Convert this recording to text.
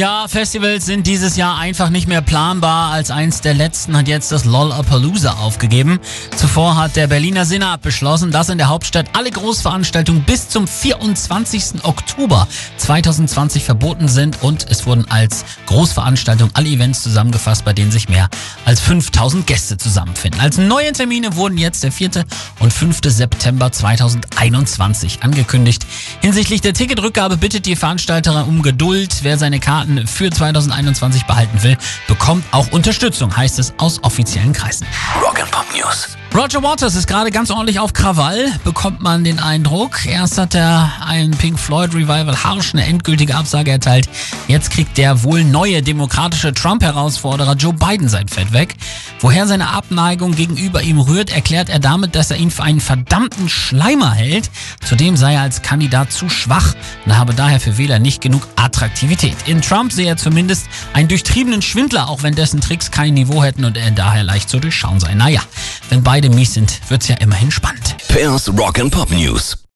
Ja, Festivals sind dieses Jahr einfach nicht mehr planbar. Als eins der letzten hat jetzt das Lollapalooza aufgegeben. Zuvor hat der Berliner Senat beschlossen, dass in der Hauptstadt alle Großveranstaltungen bis zum 24. Oktober 2020 verboten sind und es wurden als Großveranstaltung alle Events zusammengefasst, bei denen sich mehr als 5000 Gäste zusammenfinden. Als neue Termine wurden jetzt der 4. und 5. September 2021 angekündigt. Hinsichtlich der Ticketrückgabe bittet die Veranstalterin um Geduld. Wer seine Karten Daten für 2021 behalten will, bekommt auch Unterstützung, heißt es aus offiziellen Kreisen. Rock'n'Pop News. Roger Waters ist gerade ganz ordentlich auf Krawall, bekommt man den Eindruck. Erst hat er ein Pink Floyd Revival harsch eine endgültige Absage erteilt. Jetzt kriegt der wohl neue demokratische Trump-Herausforderer Joe Biden sein Fett weg. Woher seine Abneigung gegenüber ihm rührt, erklärt er damit, dass er ihn für einen verdammten Schleimer hält. Zudem sei er als Kandidat zu schwach und habe daher für Wähler nicht genug Attraktivität. In Trump sehe er zumindest einen durchtriebenen Schwindler, auch wenn dessen Tricks kein Niveau hätten und er daher leicht zu durchschauen sei. Naja, wenn beide mies sind, wird's ja immerhin spannend. Pairs Rock and Pop News.